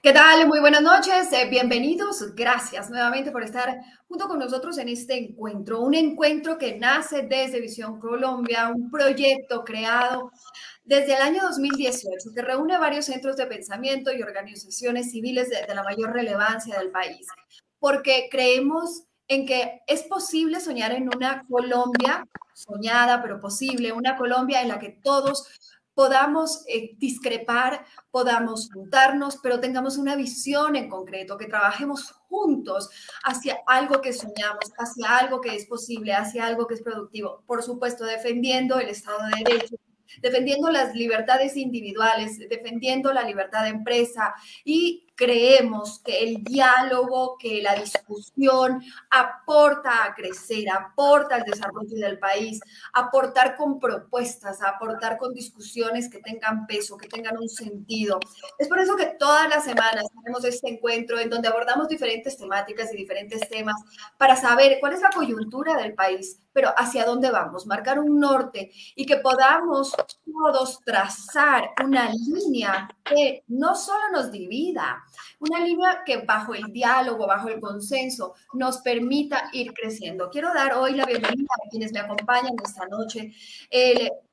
¿Qué tal? Muy buenas noches, eh, bienvenidos. Gracias nuevamente por estar junto con nosotros en este encuentro. Un encuentro que nace desde Visión Colombia, un proyecto creado desde el año 2018 que reúne varios centros de pensamiento y organizaciones civiles de, de la mayor relevancia del país, porque creemos en que es posible soñar en una Colombia soñada, pero posible, una Colombia en la que todos podamos eh, discrepar, podamos juntarnos, pero tengamos una visión en concreto, que trabajemos juntos hacia algo que soñamos, hacia algo que es posible, hacia algo que es productivo. Por supuesto, defendiendo el Estado de Derecho, defendiendo las libertades individuales, defendiendo la libertad de empresa y creemos que el diálogo, que la discusión aporta a crecer, aporta al desarrollo del país, aportar con propuestas, aportar con discusiones que tengan peso, que tengan un sentido. Es por eso que todas las semanas tenemos este encuentro en donde abordamos diferentes temáticas y diferentes temas para saber cuál es la coyuntura del país, pero hacia dónde vamos, marcar un norte y que podamos todos trazar una línea que no solo nos divida, una línea que bajo el diálogo, bajo el consenso, nos permita ir creciendo. Quiero dar hoy la bienvenida a quienes me acompañan esta noche.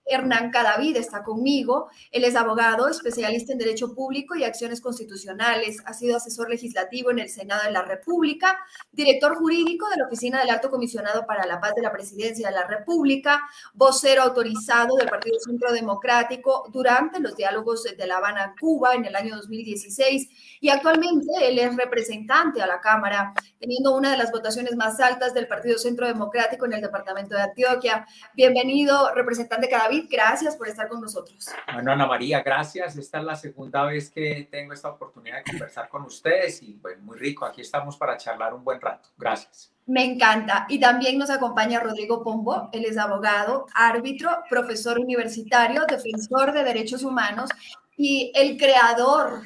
Hernán Cadavid está conmigo. Él es abogado, especialista en Derecho Público y Acciones Constitucionales. Ha sido asesor legislativo en el Senado de la República, director jurídico de la Oficina del Alto Comisionado para la Paz de la Presidencia de la República, vocero autorizado del Partido Centro Democrático durante los diálogos de La Habana, Cuba, en el año 2016. Y actualmente él es representante a la Cámara, teniendo una de las votaciones más altas del Partido Centro Democrático en el departamento de Antioquia. Bienvenido, representante Cadavid gracias por estar con nosotros. Bueno, Ana María, gracias. Esta es la segunda vez que tengo esta oportunidad de conversar con ustedes y pues muy rico. Aquí estamos para charlar un buen rato. Gracias. Me encanta. Y también nos acompaña Rodrigo Pombo. Él es abogado, árbitro, profesor universitario, defensor de derechos humanos y el creador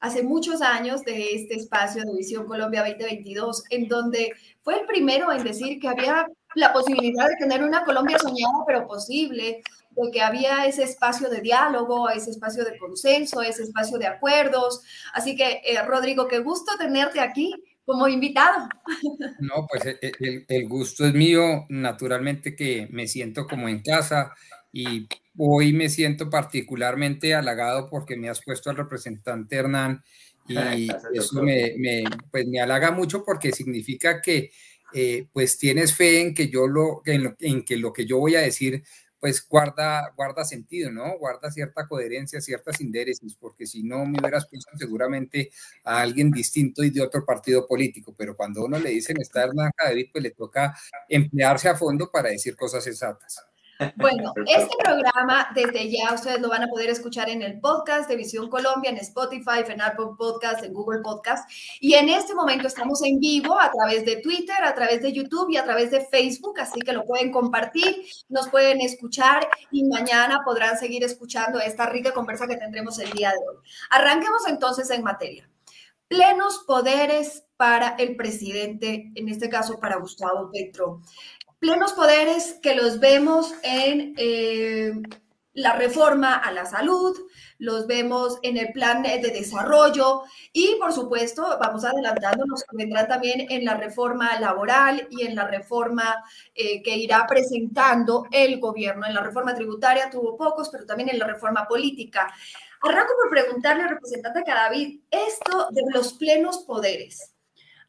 hace muchos años de este espacio de Visión Colombia 2022, en donde fue el primero en decir que había la posibilidad de tener una Colombia soñada pero posible, de que había ese espacio de diálogo, ese espacio de consenso, ese espacio de acuerdos. Así que, eh, Rodrigo, qué gusto tenerte aquí como invitado. No, pues eh, eh, el, el, gusto es mío, naturalmente que me siento como en casa y hoy me siento particularmente halagado porque me has puesto al representante Hernán y eso me, me, pues me halaga mucho porque significa que pues tienes fe en que yo lo en, en que lo que yo voy a decir pues guarda, guarda sentido, ¿no? Guarda cierta coherencia, ciertas indéresis, porque si no me hubieras puesto seguramente a alguien distinto y de otro partido político, pero cuando uno le dicen estar en la pues le toca emplearse a fondo para decir cosas exactas. Bueno, este programa desde ya ustedes lo van a poder escuchar en el podcast de Visión Colombia, en Spotify, en Apple Podcast, en Google Podcast. Y en este momento estamos en vivo a través de Twitter, a través de YouTube y a través de Facebook, así que lo pueden compartir, nos pueden escuchar y mañana podrán seguir escuchando esta rica conversa que tendremos el día de hoy. Arranquemos entonces en materia. Plenos poderes para el presidente, en este caso para Gustavo Petro plenos poderes que los vemos en eh, la reforma a la salud, los vemos en el plan de desarrollo y, por supuesto, vamos adelantándonos, vendrán también en la reforma laboral y en la reforma eh, que irá presentando el gobierno. En la reforma tributaria tuvo pocos, pero también en la reforma política. Arranco por preguntarle al representante Cadavid esto de los plenos poderes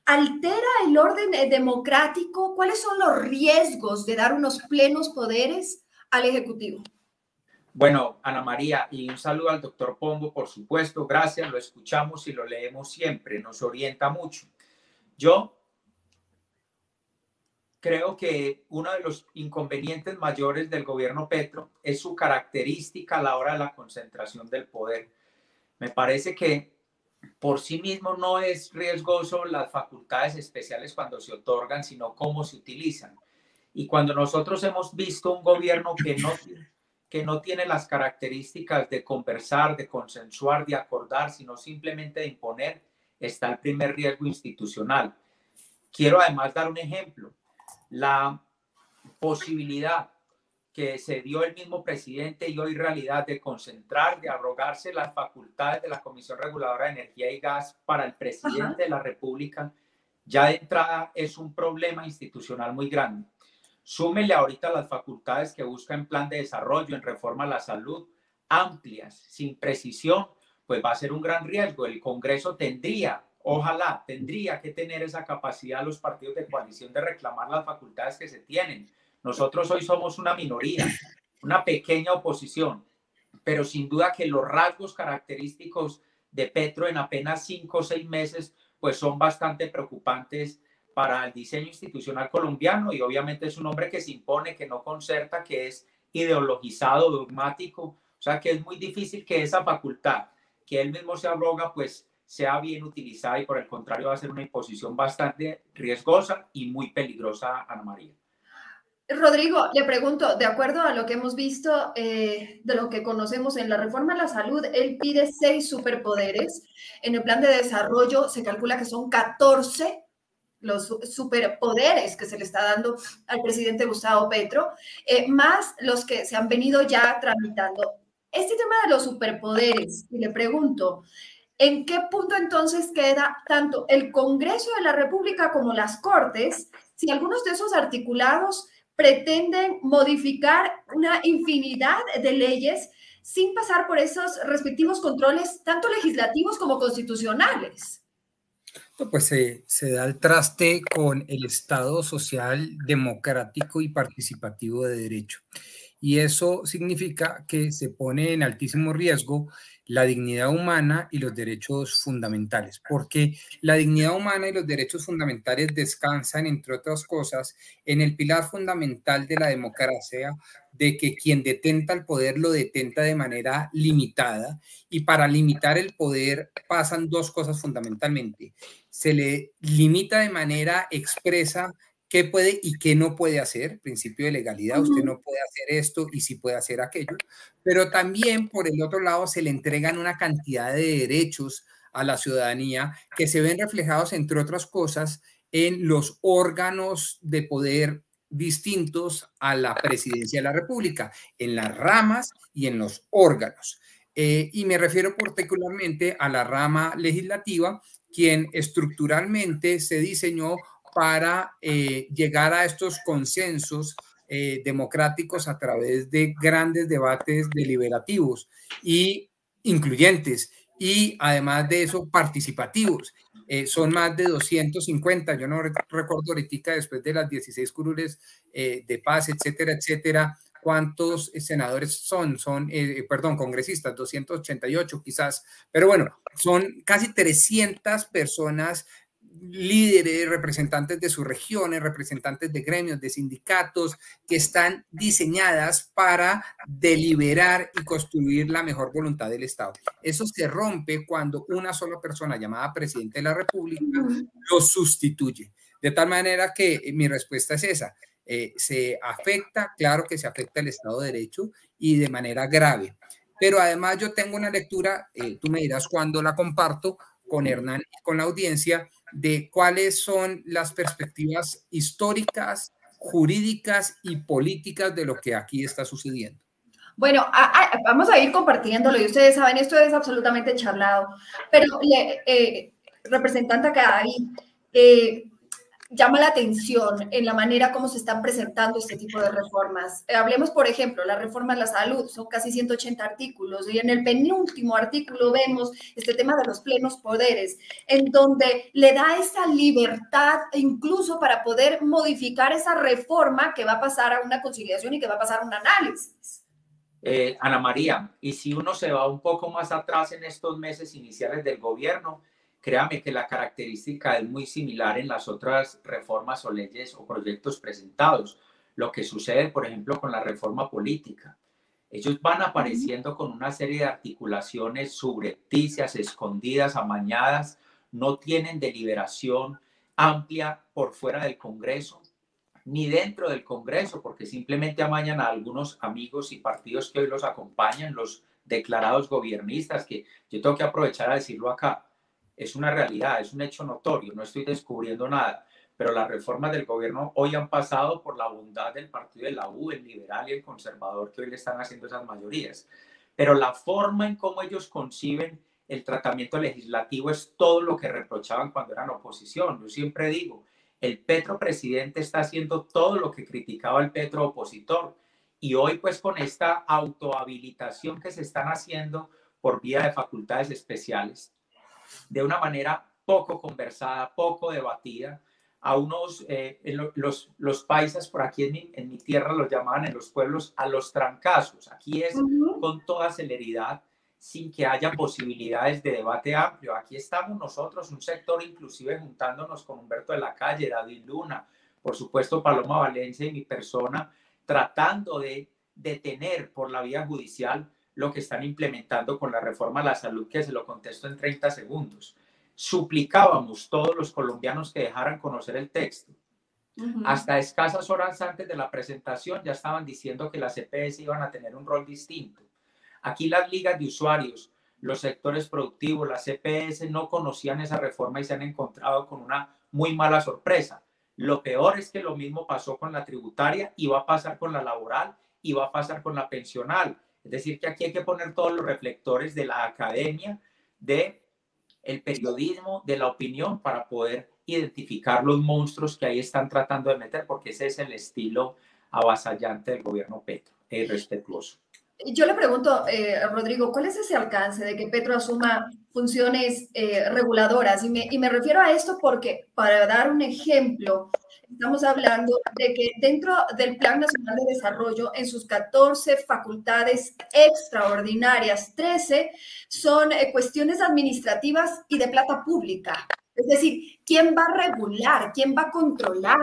altera el orden eh, democrático? ¿Cuáles son los riesgos de dar unos plenos poderes al Ejecutivo? Bueno, Ana María, y un saludo al doctor Pombo, por supuesto, gracias, lo escuchamos y lo leemos siempre, nos orienta mucho. Yo creo que uno de los inconvenientes mayores del gobierno Petro es su característica a la hora de la concentración del poder. Me parece que por sí mismo no es riesgoso las facultades especiales cuando se otorgan, sino cómo se utilizan. Y cuando nosotros hemos visto un gobierno que no, que no tiene las características de conversar, de consensuar, de acordar, sino simplemente de imponer, está el primer riesgo institucional. Quiero además dar un ejemplo. La posibilidad que se dio el mismo presidente y hoy realidad de concentrar, de abrogarse las facultades de la Comisión Reguladora de Energía y Gas para el presidente de la República, ya de entrada es un problema institucional muy grande. Súmele ahorita las facultades que busca en plan de desarrollo, en reforma a la salud, amplias, sin precisión, pues va a ser un gran riesgo. El Congreso tendría, ojalá, tendría que tener esa capacidad los partidos de coalición de reclamar las facultades que se tienen. Nosotros hoy somos una minoría, una pequeña oposición, pero sin duda que los rasgos característicos de Petro en apenas cinco o seis meses, pues son bastante preocupantes para el diseño institucional colombiano y obviamente es un hombre que se impone, que no concerta, que es ideologizado, dogmático, o sea que es muy difícil que esa facultad que él mismo se abroga, pues sea bien utilizada y por el contrario va a ser una imposición bastante riesgosa y muy peligrosa, Ana María. Rodrigo, le pregunto, de acuerdo a lo que hemos visto, eh, de lo que conocemos en la reforma a la salud, él pide seis superpoderes. En el plan de desarrollo se calcula que son 14 los superpoderes que se le está dando al presidente Gustavo Petro, eh, más los que se han venido ya tramitando. Este tema de los superpoderes, y le pregunto, ¿en qué punto entonces queda tanto el Congreso de la República como las Cortes si algunos de esos articulados pretenden modificar una infinidad de leyes sin pasar por esos respectivos controles, tanto legislativos como constitucionales? Pues se, da el traste con el Estado social democrático y participativo de derecho. Y eso significa que se pone en altísimo riesgo la dignidad humana y los derechos fundamentales, porque la dignidad humana y los derechos fundamentales descansan, entre otras cosas, en el pilar fundamental de la democracia, de que quien detenta el poder lo detenta de manera limitada, y para limitar el poder pasan dos cosas fundamentalmente. Se le limita de manera expresa qué puede y qué no puede hacer, principio de legalidad, usted no puede hacer esto y sí puede hacer aquello, pero también por el otro lado se le entregan una cantidad de derechos a la ciudadanía que se ven reflejados, entre otras cosas, en los órganos de poder distintos a la presidencia de la República, en las ramas y en los órganos. Eh, y me refiero particularmente a la rama legislativa, quien estructuralmente se diseñó para eh, llegar a estos consensos eh, democráticos a través de grandes debates deliberativos y incluyentes y además de eso participativos. Eh, son más de 250, yo no recuerdo ahorita después de las 16 curules de paz, etcétera, etcétera, cuántos senadores son, son, perdón, congresistas, 288 quizás, pero bueno, son casi 300 personas líderes, representantes de sus regiones, representantes de gremios, de sindicatos, que están diseñadas para deliberar y construir la mejor voluntad del Estado. Eso se rompe cuando una sola persona llamada presidente de la República lo sustituye. De tal manera que mi respuesta es esa. Eh, se afecta, claro que se afecta el Estado de Derecho y de manera grave. Pero además yo tengo una lectura, eh, tú me dirás cuando la comparto con Hernán y con la audiencia, de cuáles son las perspectivas históricas, jurídicas y políticas de lo que aquí está sucediendo. Bueno, vamos a ir compartiéndolo y ustedes saben, esto es absolutamente charlado, pero eh, representante Cadavid, eh, llama la atención en la manera como se están presentando este tipo de reformas. Eh, hablemos, por ejemplo, la reforma a la salud, son casi 180 artículos y en el penúltimo artículo vemos este tema de los plenos poderes, en donde le da esa libertad incluso para poder modificar esa reforma que va a pasar a una conciliación y que va a pasar a un análisis. Eh, Ana María, y si uno se va un poco más atrás en estos meses iniciales del gobierno, Créame que la característica es muy similar en las otras reformas o leyes o proyectos presentados. Lo que sucede, por ejemplo, con la reforma política. Ellos van apareciendo con una serie de articulaciones subrepticias, escondidas, amañadas, no tienen deliberación amplia por fuera del Congreso, ni dentro del Congreso, porque simplemente amañan a algunos amigos y partidos que hoy los acompañan, los declarados gobiernistas, que yo tengo que aprovechar a decirlo acá es una realidad, es un hecho notorio, no estoy descubriendo nada. pero las reformas del gobierno hoy han pasado por la bondad del partido de la U, el liberal y el conservador que hoy le están haciendo esas mayorías. Pero la forma en cómo ellos conciben el tratamiento legislativo es todo lo que reprochaban cuando eran oposición. Yo siempre digo, el Petro presidente está haciendo todo lo que criticaba el Petro opositor. Y hoy pues con esta autohabilitación que se están haciendo por vía de facultades especiales, de una manera poco conversada, poco debatida, a unos, eh, los, los paisas por aquí en mi, en mi, tierra los llamaban en los pueblos a los trancazos. Aquí es con toda celeridad sin que haya posibilidades de debate amplio. Aquí estamos nosotros, un sector inclusive juntándonos con Humberto de la Calle, David Luna, por supuesto Paloma Valencia y mi persona, tratando de detener por la vía judicial lo que están implementando con la reforma a la salud, que se lo contesto en 30 segundos. Suplicábamos todos los colombianos que dejaran conocer el texto. Hasta escasas horas antes de la presentación ya estaban diciendo que las EPS iban a tener un rol distinto Aquí las ligas de usuarios, los sectores productivos, las CPS no conocían esa reforma y se han encontrado con una muy mala sorpresa. Lo peor es que lo mismo pasó con la tributaria y va a pasar con la laboral y va a pasar con la pensional. Es decir, que aquí hay que poner todos los reflectores de la academia, de el periodismo, de la opinión para poder identificar los monstruos que ahí están tratando de meter, porque ese es el estilo avasallante del gobierno Petro, e irrespetuoso. Yo le pregunto, eh, Rodrigo, ¿cuál es ese alcance de que Petro asuma funciones eh, reguladoras? Y me, y me, refiero a esto porque, para dar un ejemplo, estamos hablando de que dentro del Plan Nacional de Desarrollo, en sus 14 facultades extraordinarias, 13 son eh, cuestiones administrativas y de plata pública. Es decir, ¿quién va a regular? ¿Quién va a controlar?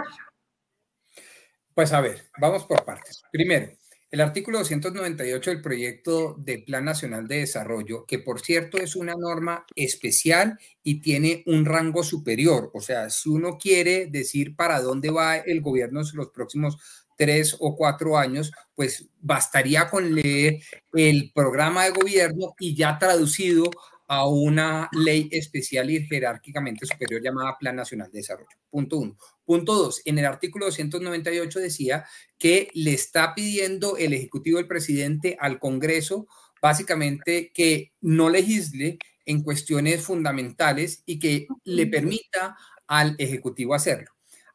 Pues a ver, vamos por partes. Primero, el artículo 298 del proyecto de Plan Nacional de Desarrollo, que por cierto es una norma especial y tiene un rango superior, o sea, si uno quiere decir para dónde va el gobierno en los próximos tres o cuatro años, pues bastaría con leer el programa de gobierno y ya traducido a una ley especial y jerárquicamente superior llamada Plan Nacional de Desarrollo. Punto uno. Punto dos, en el artículo 298 decía que le está pidiendo el Ejecutivo del presidente al Congreso básicamente que no legisle en cuestiones fundamentales y que le permita al Ejecutivo hacerlo.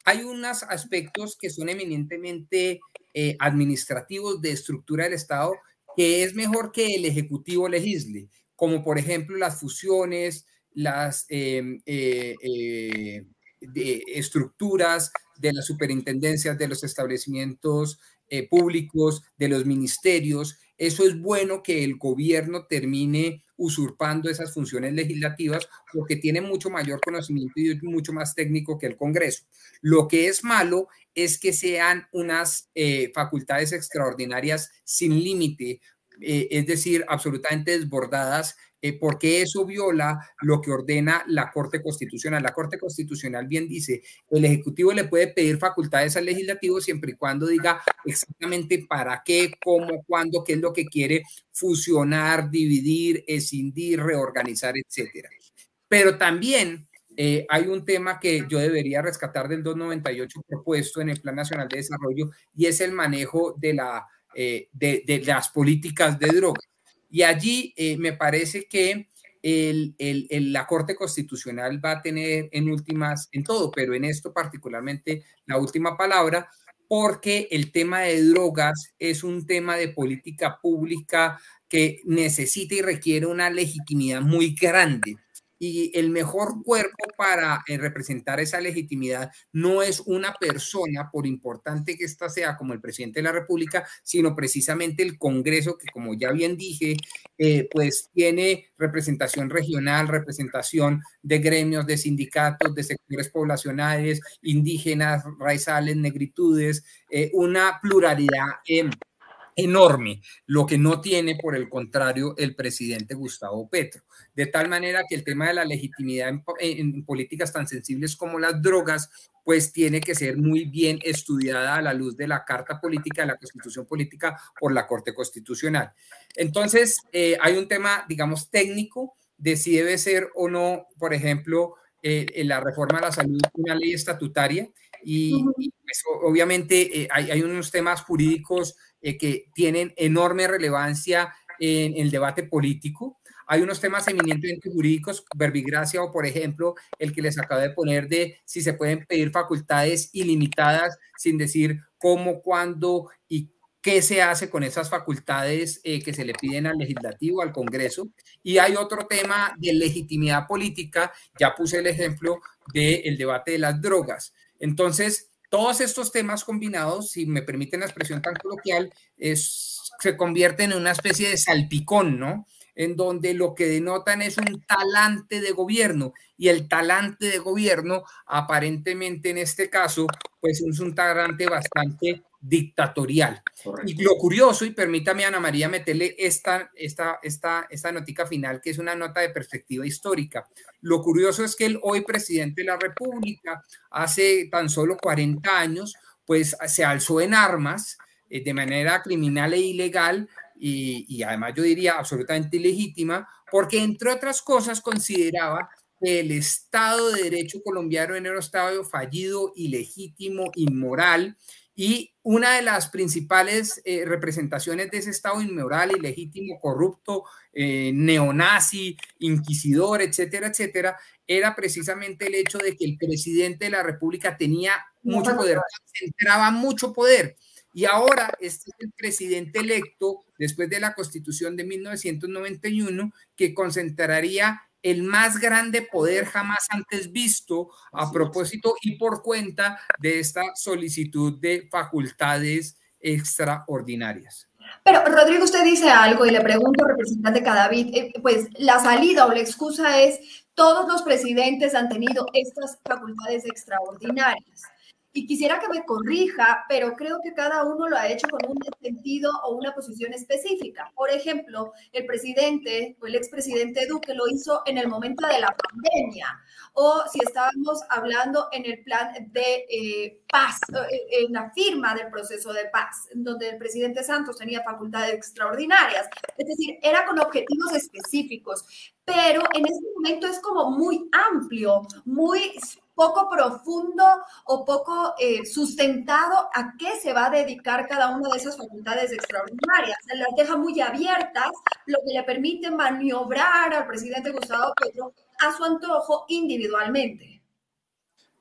Hay unos aspectos que son eminentemente eh, administrativos de estructura del Estado que es mejor que el Ejecutivo legisle como por ejemplo las fusiones, las em, eh, eh, estructuras de las superintendencias, de los establecimientos eh, públicos, de los ministerios. Eso es bueno que el gobierno termine usurpando esas funciones legislativas porque tiene mucho mayor conocimiento y mucho más técnico que el Congreso. Lo que es malo es que sean unas facultades extraordinarias sin límite eh, es decir, absolutamente desbordadas, eh, porque eso viola lo que ordena la Corte Constitucional. La Corte Constitucional bien dice, el Ejecutivo le puede pedir facultades al legislativo siempre y cuando diga exactamente para qué, cómo, cuándo, qué es lo que quiere fusionar, dividir, escindir, reorganizar, etcétera. Pero también eh, hay un tema que yo debería rescatar del 298 propuesto en el Plan Nacional de Desarrollo y es el manejo de la eh, de, las políticas de drogas. Y allí eh, me parece que el, la Corte Constitucional va a tener en últimas, en todo, pero en esto particularmente la última palabra, porque el tema de drogas es un tema de política pública que necesita y requiere una legitimidad muy grande y el mejor cuerpo para eh, representar esa legitimidad no es una persona, por importante que ésta sea como el presidente de la República, sino precisamente el Congreso, que como ya bien dije, eh, pues tiene representación regional, representación de gremios, de sindicatos, de sectores poblacionales, indígenas, raizales, negritudes, eh, una pluralidad enorme, lo que no tiene, por el contrario, el presidente Gustavo Petro. De tal manera que el tema de la legitimidad en, políticas tan sensibles como las drogas, pues tiene que ser muy bien estudiada a la luz de la Carta Política, de la Constitución Política por la Corte Constitucional. Entonces, eh, hay un tema, digamos, técnico de si debe ser o no, por ejemplo, eh, la reforma a la salud una ley estatutaria y, pues, obviamente hay, hay, unos temas jurídicos que tienen enorme relevancia en el debate político. Hay unos temas eminentemente jurídicos, verbigracia o, por ejemplo, el que les acabo de poner de si se pueden pedir facultades ilimitadas sin decir cómo, cuándo y qué se hace con esas facultades eh, que se le piden al legislativo, al Congreso. Y hay otro tema de legitimidad política, ya puse el ejemplo del debate de las drogas. Entonces, todos estos temas combinados, si me permiten la expresión tan coloquial, se convierten en una especie de salpicón, ¿no? en donde lo que denotan es un talante de gobierno y el talante de gobierno aparentemente en este caso pues es un talante bastante dictatorial. Y lo curioso, y permítame Ana María meterle esta, esta, esta, esta notica final, que es una nota de perspectiva histórica. Lo curioso es que el hoy presidente de la República, hace tan solo 40 años, pues se alzó en armas eh, de manera criminal e ilegal y, y además yo diría absolutamente ilegítima, porque entre otras cosas consideraba que el Estado de Derecho colombiano era un Estado fallido, ilegítimo, inmoral, y una de las principales eh, representaciones de ese Estado inmoral, ilegítimo, corrupto, eh, neonazi, inquisidor, etcétera, etcétera, era precisamente el hecho de que el presidente de la República tenía mucho poder, centraba mucho poder. Y ahora este es el presidente electo después de la constitución de 1991 que concentraría el más grande poder jamás antes visto a propósito y por cuenta de esta solicitud de facultades extraordinarias. Pero Rodrigo, usted dice algo y le pregunto, representante Cadavid, eh, pues la salida o la excusa es todos los presidentes han tenido estas facultades extraordinarias y quisiera que me corrija, pero creo que cada uno lo ha hecho con un sentido o una posición específica. Por ejemplo, el presidente o el expresidente Duque lo hizo en el momento de la pandemia, o si estábamos hablando en el plan de eh, paz, eh, en la firma del proceso de paz, donde el presidente Santos tenía facultades extraordinarias. Es decir, era con objetivos específicos, pero en este momento es como muy amplio, muy poco profundo o poco eh, sustentado a qué se va a dedicar cada una de esas facultades extraordinarias. Se las deja muy abiertas, lo que le permite maniobrar al presidente Gustavo Petro a su antojo individualmente.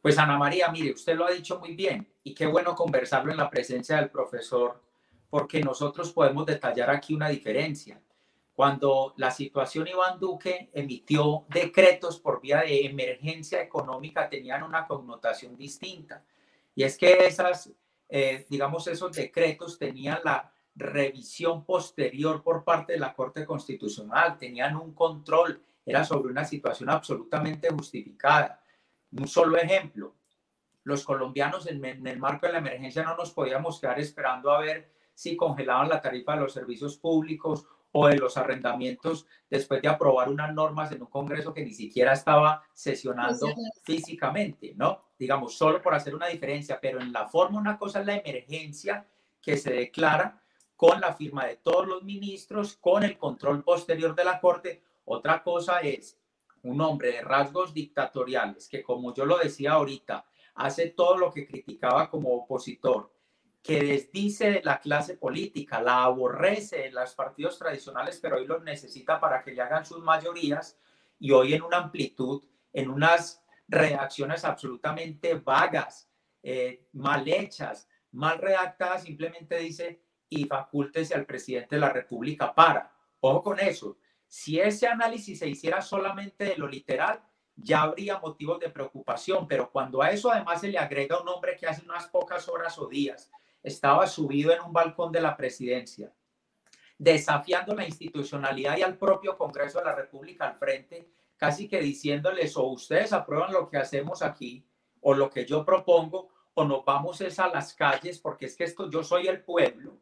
Pues Ana María, mire, usted lo ha dicho muy bien y qué bueno conversarlo en la presencia del profesor porque nosotros podemos detallar aquí una diferencia cuando la situación Iván Duque emitió decretos por vía de emergencia económica tenían una connotación distinta. Y es que esas, eh, digamos, esos decretos tenían la revisión posterior por parte de la Corte Constitucional, tenían un control, era sobre una situación absolutamente justificada. Un solo ejemplo, los colombianos en, en el marco de la emergencia no nos podíamos quedar esperando a ver si congelaban la tarifa de los servicios públicos o de los arrendamientos después de aprobar unas normas en un Congreso que ni siquiera estaba sesionando físicamente, ¿no? Digamos, solo por hacer una diferencia, pero en la forma una cosa es la emergencia que se declara con la firma de todos los ministros, con el control posterior de la Corte. Otra cosa es un hombre de rasgos dictatoriales que, como yo lo decía ahorita, hace todo lo que criticaba como opositor, que desdice de la clase política, la aborrece en los partidos tradicionales, pero hoy los necesita para que le hagan sus mayorías y hoy en una amplitud, en unas reacciones absolutamente vagas, eh, mal hechas, mal redactadas, simplemente dice y facúltese al presidente de la República para. Ojo con eso. Si ese análisis se hiciera solamente de lo literal, ya habría motivos de preocupación, pero cuando a eso además se le agrega un hombre que hace unas pocas horas o días estaba subido en un balcón de la presidencia, desafiando la institucionalidad y al propio Congreso de la República al frente, casi que diciéndoles o ustedes aprueban lo que hacemos aquí o lo que yo propongo o nos vamos es a las calles porque es que esto yo soy el pueblo.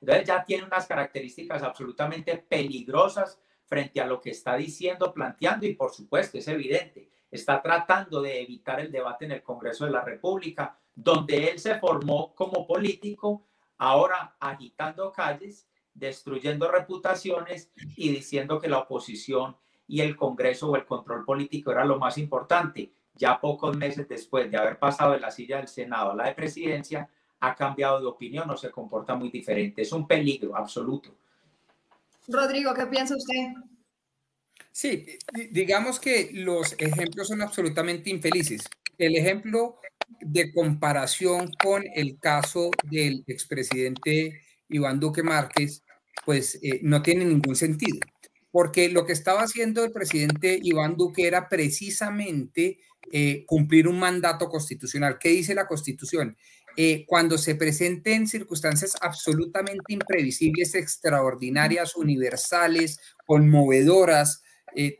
Entonces ya tiene unas características absolutamente peligrosas frente a lo que está diciendo, planteando y por supuesto es evidente, está tratando de evitar el debate en el Congreso de la República, donde él se formó como político, ahora agitando calles, destruyendo reputaciones y diciendo que la oposición y el Congreso o el control político era lo más importante. Ya pocos meses después de haber pasado de la silla del Senado a la de presidencia, ha cambiado de opinión o se comporta muy diferente. Es un peligro absoluto. Rodrigo, ¿qué piensa usted? Sí, digamos que los ejemplos son absolutamente infelices. El ejemplo de comparación con el caso del expresidente Iván Duque Márquez, pues eh, no tiene ningún sentido, porque lo que estaba haciendo el presidente Iván Duque era precisamente eh, cumplir un mandato constitucional. ¿Qué dice la constitución? Eh, cuando se presenten circunstancias absolutamente imprevisibles, extraordinarias, universales, conmovedoras,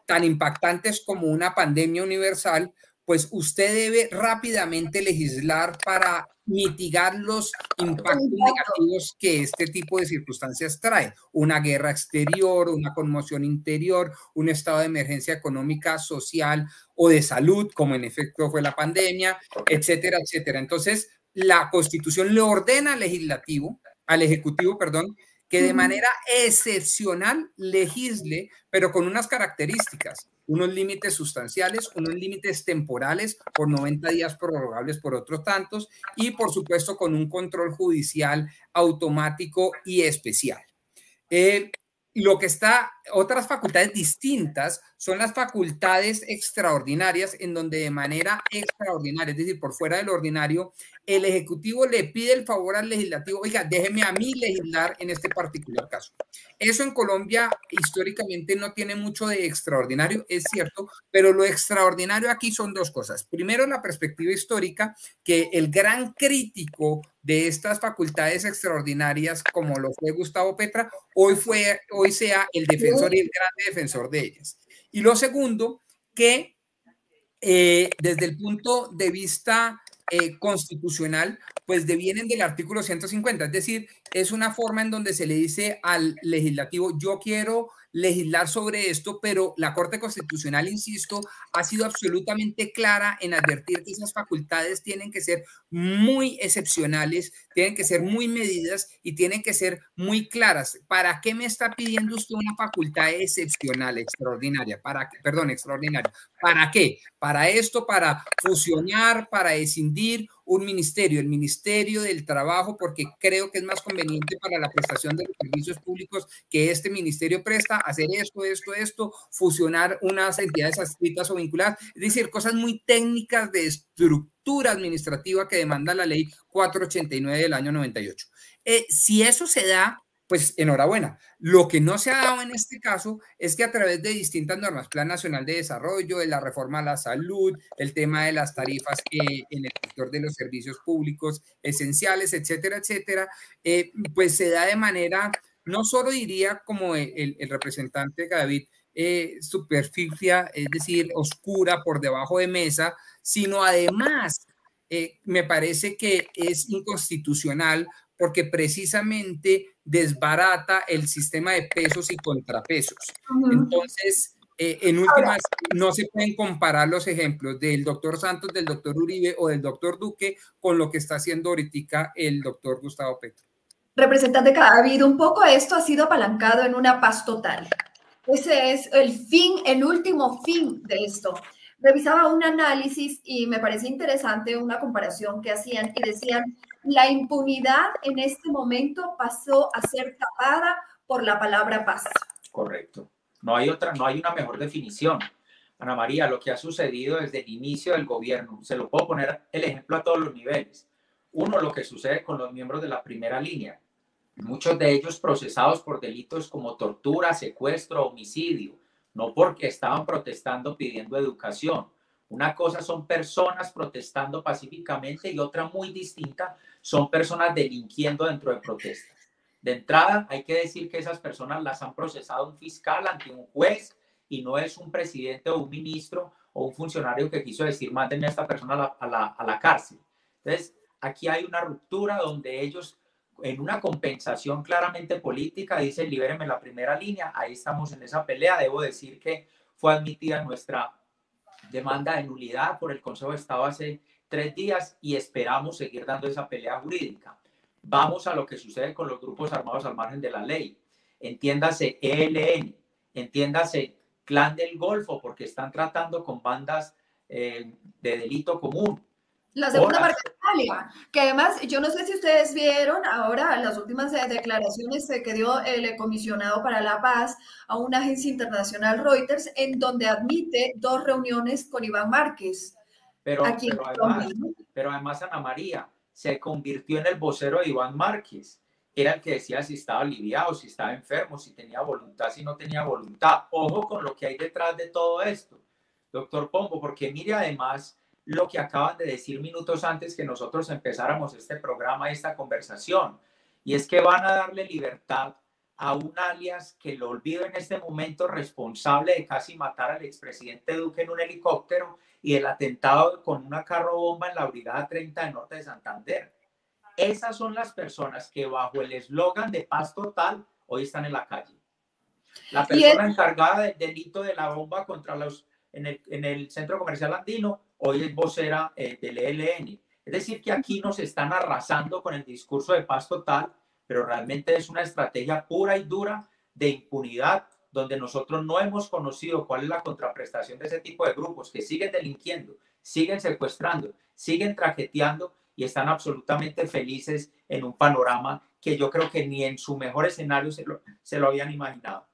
tan impactantes como una pandemia universal, pues usted debe rápidamente legislar para mitigar los impactos negativos que este tipo de circunstancias trae. Una guerra exterior, una conmoción interior, un estado de emergencia económica, social o de salud, como en efecto fue la pandemia, etcétera, etcétera. Entonces, la constitución le ordena al legislativo, al ejecutivo, perdón, que de manera excepcional legisle, pero con unas características, unos límites sustanciales, unos límites temporales por 90 días prorrogables por otros tantos y por supuesto con un control judicial automático y especial. Eh, lo que está, otras facultades distintas son las facultades extraordinarias, en donde de manera extraordinaria, es decir, por fuera del ordinario, el Ejecutivo le pide el favor al legislativo, oiga, déjeme a mí legislar en este particular caso. Eso en Colombia históricamente no tiene mucho de extraordinario, es cierto, pero lo extraordinario aquí son dos cosas. Primero, la perspectiva histórica, que el gran crítico de estas facultades extraordinarias, como lo fue Gustavo Petra, hoy, fue, hoy sea el defensor y el gran defensor de ellas. Y lo segundo, que eh, desde el punto de vista eh, constitucional, pues devienen del artículo 150, es decir, es una forma en donde se le dice al legislativo, yo quiero legislar sobre esto, pero la Corte Constitucional, insisto, ha sido absolutamente clara en advertir que esas facultades tienen que ser muy excepcionales, tienen que ser muy medidas y tienen que ser muy claras. ¿Para qué me está pidiendo usted una facultad excepcional, extraordinaria? Para, perdón, extraordinaria. ¿Para qué? Para esto, para fusionar, para escindir un ministerio, el Ministerio del Trabajo, porque creo que es más conveniente para la prestación de los servicios públicos que este ministerio presta, hacer esto, esto, esto, fusionar unas entidades adscritas o vinculadas, es decir, cosas muy técnicas de estructura administrativa que demanda la ley 489 del año 98. Eh, si eso se da, pues enhorabuena. Lo que no se ha dado en este caso es que a través de distintas normas, Plan Nacional de Desarrollo, de la reforma a la salud, el tema de las tarifas en el sector de los servicios públicos esenciales, etcétera, etcétera, eh, pues se da de manera, no solo diría como el, representante David, eh, superficie, es decir, oscura por debajo de mesa, sino además eh, me parece que es inconstitucional porque precisamente desbarata el sistema de pesos y contrapesos. Entonces, eh, en últimas, no se pueden comparar los ejemplos del doctor Santos, del doctor Uribe o del doctor Duque con lo que está haciendo ahorita el doctor Gustavo Petro. Representante David, un poco esto ha sido apalancado en una paz total. Ese es el fin, el último fin de esto revisaba un análisis y me parece interesante una comparación que hacían y decían, la impunidad en este momento pasó a ser tapada por la palabra paz. Correcto. No hay otra, no hay una mejor definición. Ana María, lo que ha sucedido desde el inicio del gobierno, se lo puedo poner el ejemplo a todos los niveles. Uno, lo que sucede con los miembros de la primera línea, muchos de ellos procesados por delitos como tortura, secuestro, homicidio, no porque estaban protestando pidiendo educación. Una cosa son personas protestando pacíficamente y otra muy distinta son personas delinquiendo dentro de protestas. De entrada, hay que decir que esas personas las han procesado un fiscal ante un juez y no es un presidente o un ministro o un funcionario que quiso decir, manden a esta persona a la, a la, a la cárcel. Entonces, aquí hay una ruptura donde ellos en una compensación claramente política, dice libéreme la primera línea, ahí estamos en esa pelea, debo decir que fue admitida nuestra demanda de nulidad por el Consejo de Estado hace tres días y esperamos seguir dando esa pelea jurídica. Vamos a lo que sucede con los grupos armados al margen de la ley. Entiéndase ELN, entiéndase clan del Golfo, porque están tratando con bandas eh, de delito común. La segunda parte de Italia, que además, yo no sé si ustedes vieron ahora las últimas declaraciones que dio el comisionado para la paz a una agencia internacional Reuters, en donde admite dos reuniones con Iván Márquez. Pero, pero, además, pero además, Ana María se convirtió en el vocero de Iván Márquez. Era el que decía si estaba aliviado, si estaba enfermo, si tenía voluntad, si no tenía voluntad. Ojo con lo que hay detrás de todo esto, doctor Pombo, porque mire además lo que acaban de decir minutos antes que nosotros empezáramos este programa, esta conversación, y es que van a darle libertad a un alias que lo olvido en este momento responsable de casi matar al expresidente Duque en un helicóptero y el atentado con una carro bomba en la Brigada 30 de Norte de Santander. Esas son las personas que bajo el eslogan de paz total hoy están en la calle. La persona encargada del delito de la bomba contra los en el, en el centro comercial andino hoy es vocera eh, del ELN. Es decir, que aquí nos están arrasando con el discurso de paz total, pero realmente es una estrategia pura y dura de impunidad, donde nosotros no hemos conocido cuál es la contraprestación de ese tipo de grupos que siguen delinquiendo, siguen secuestrando, siguen traqueteando y están absolutamente felices en un panorama que yo creo que ni en su mejor escenario se lo, se lo habían imaginado.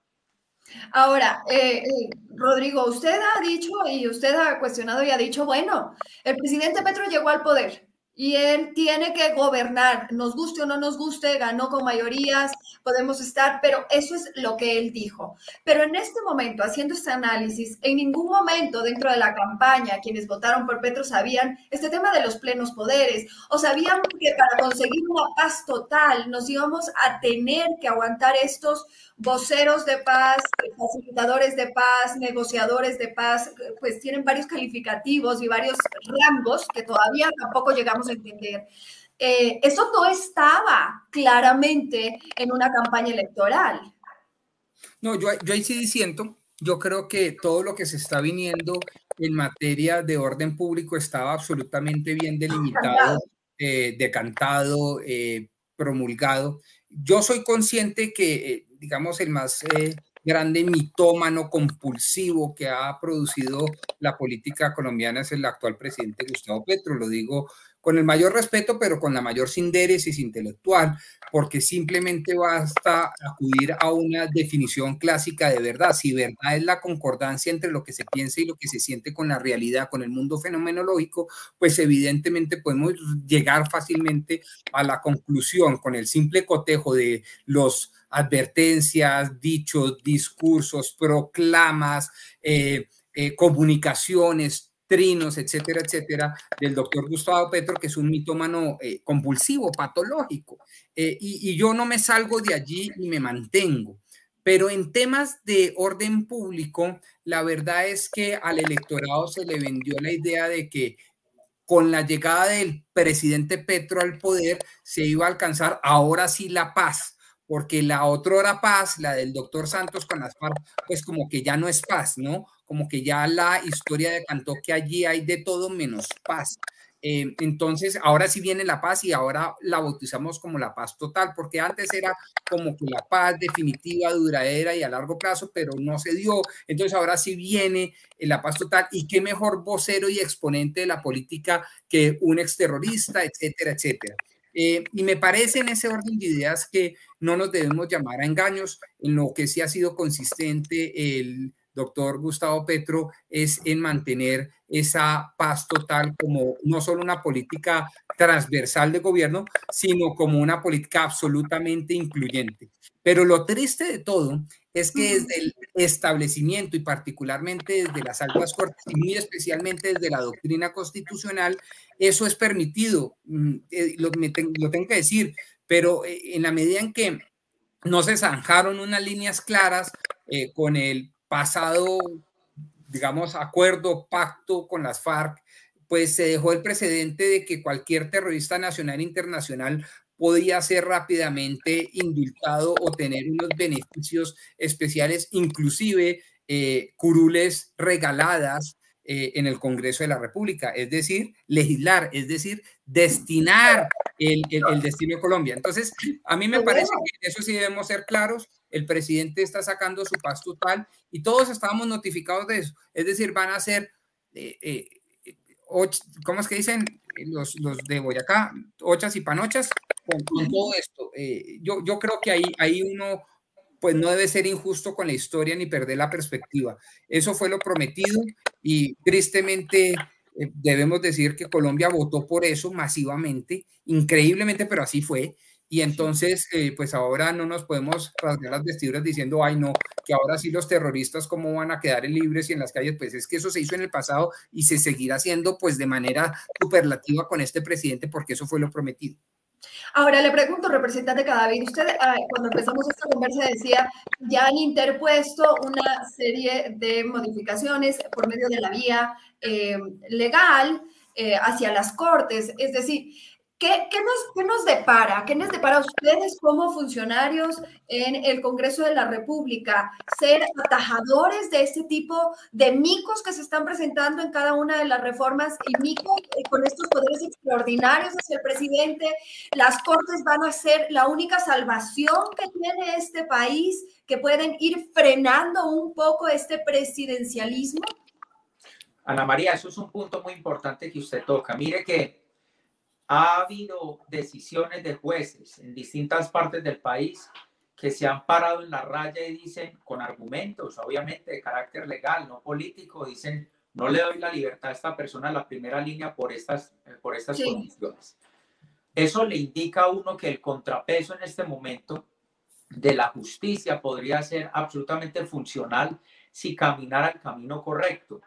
Ahora, eh, eh, Rodrigo, usted ha dicho y usted ha cuestionado y ha dicho, bueno, el presidente Petro llegó al poder y él tiene que gobernar, nos guste o no nos guste, ganó con mayorías, podemos estar, pero eso es lo que él dijo. Pero en este momento, haciendo este análisis, en ningún momento dentro de la campaña quienes votaron por Petro sabían este tema de los plenos poderes o sabían que para conseguir una paz total nos íbamos a tener que aguantar estos voceros de paz, facilitadores de paz, negociadores de paz, pues tienen varios calificativos y varios rangos que todavía tampoco llegamos entender. Eh, eso no estaba claramente en una campaña electoral. No, yo, yo ahí sí diciendo, yo creo que todo lo que se está viniendo en materia de orden público estaba absolutamente bien delimitado, eh, decantado, eh, promulgado. Yo soy consciente que digamos, el más eh, grande mitómano compulsivo que ha producido la política colombiana es el actual presidente Gustavo Petro. Lo digo con el mayor respeto, pero con la mayor sindéresis intelectual, porque simplemente basta acudir a una definición clásica de verdad. Si verdad es la concordancia entre lo que se piensa y lo que se siente con la realidad, con el mundo fenomenológico, pues evidentemente podemos llegar fácilmente a la conclusión con el simple cotejo de los advertencias, dichos, discursos, proclamas, eh, eh, comunicaciones, trinos, etcétera, etcétera, del doctor Gustavo Petro, que es un mitómano eh, compulsivo, patológico. Y, y, yo no me salgo de allí y me mantengo. Pero en temas de orden público, la verdad es que al electorado se le vendió la idea de que con la llegada del presidente Petro al poder se iba a alcanzar ahora sí la paz porque la otra hora paz, la del doctor Santos con las FARC, pues como que ya no es paz, ¿no? Como que ya la historia decantó que allí hay de todo menos paz. Eh, entonces, ahora sí viene la paz y ahora la bautizamos como la paz total, porque antes era como que la paz definitiva, duradera y a largo plazo, pero no se dio. Entonces, ahora sí viene la paz total y qué mejor vocero y exponente de la política que un exterrorista, etcétera, etcétera. Eh, y me parece en ese orden de ideas que no nos debemos llamar a engaños. En lo que sí ha sido consistente el doctor Gustavo Petro es en mantener esa paz total como no solo una política transversal de gobierno, sino como una política absolutamente incluyente. Pero lo triste de todo es que desde el establecimiento y particularmente desde las altas cortes y muy especialmente desde la doctrina constitucional, eso es permitido, mm, eh, lo, tengo que decir, pero eh, en la medida en que no se zanjaron unas líneas claras eh, con el pasado, digamos, acuerdo, pacto con las FARC, pues se dejó el precedente de que cualquier terrorista nacional e internacional podía ser rápidamente indultado o tener unos beneficios especiales, inclusive eh, curules regaladas eh, en el Congreso de la República, es decir, legislar, es decir, destinar el, el, destino de Colombia. Entonces, a mí me parece que eso sí debemos ser claros. El presidente está sacando su paz total y todos estábamos notificados de eso. Es decir, van a ser, eh, eh, ¿cómo es que dicen los, de Boyacá? Ochas y panochas con, todo esto. Eh, yo, yo creo que ahí, ahí uno pues no debe ser injusto con la historia ni perder la perspectiva. Eso fue lo prometido y tristemente eh, debemos decir que Colombia votó por eso masivamente, increíblemente, pero así fue. Y entonces, eh, pues ahora no nos podemos rasgar las vestiduras diciendo, ay, no, que ahora sí los terroristas, ¿cómo van a quedar libres y en las calles? Pues es que eso se hizo en el pasado y se seguirá haciendo, pues de manera superlativa con este presidente, porque eso fue lo prometido. Ahora le pregunto, representante Cadavid, usted cuando empezamos esta conversa decía, ya han interpuesto una serie de modificaciones por medio de la vía eh, legal eh, hacia las cortes, es decir, ¿Qué, nos, nos, depara? ¿Qué nos depara a ustedes como funcionarios en el Congreso de la República? Ser atajadores de este tipo de micos que se están presentando en cada una de las reformas y micos eh, con estos poderes extraordinarios hacia el presidente. Las cortes van a ser la única salvación que tiene este país, que pueden ir frenando un poco este presidencialismo. Ana María, eso es un punto muy importante que usted toca. Mire que ha habido decisiones de jueces en distintas partes del país que se han parado en la raya y dicen, con argumentos, obviamente de carácter legal, no político, dicen, no le doy la libertad a esta persona a la primera línea por estas, por estas condiciones. Eso le indica a uno que el contrapeso en este momento de la justicia podría ser absolutamente funcional si caminara el camino correcto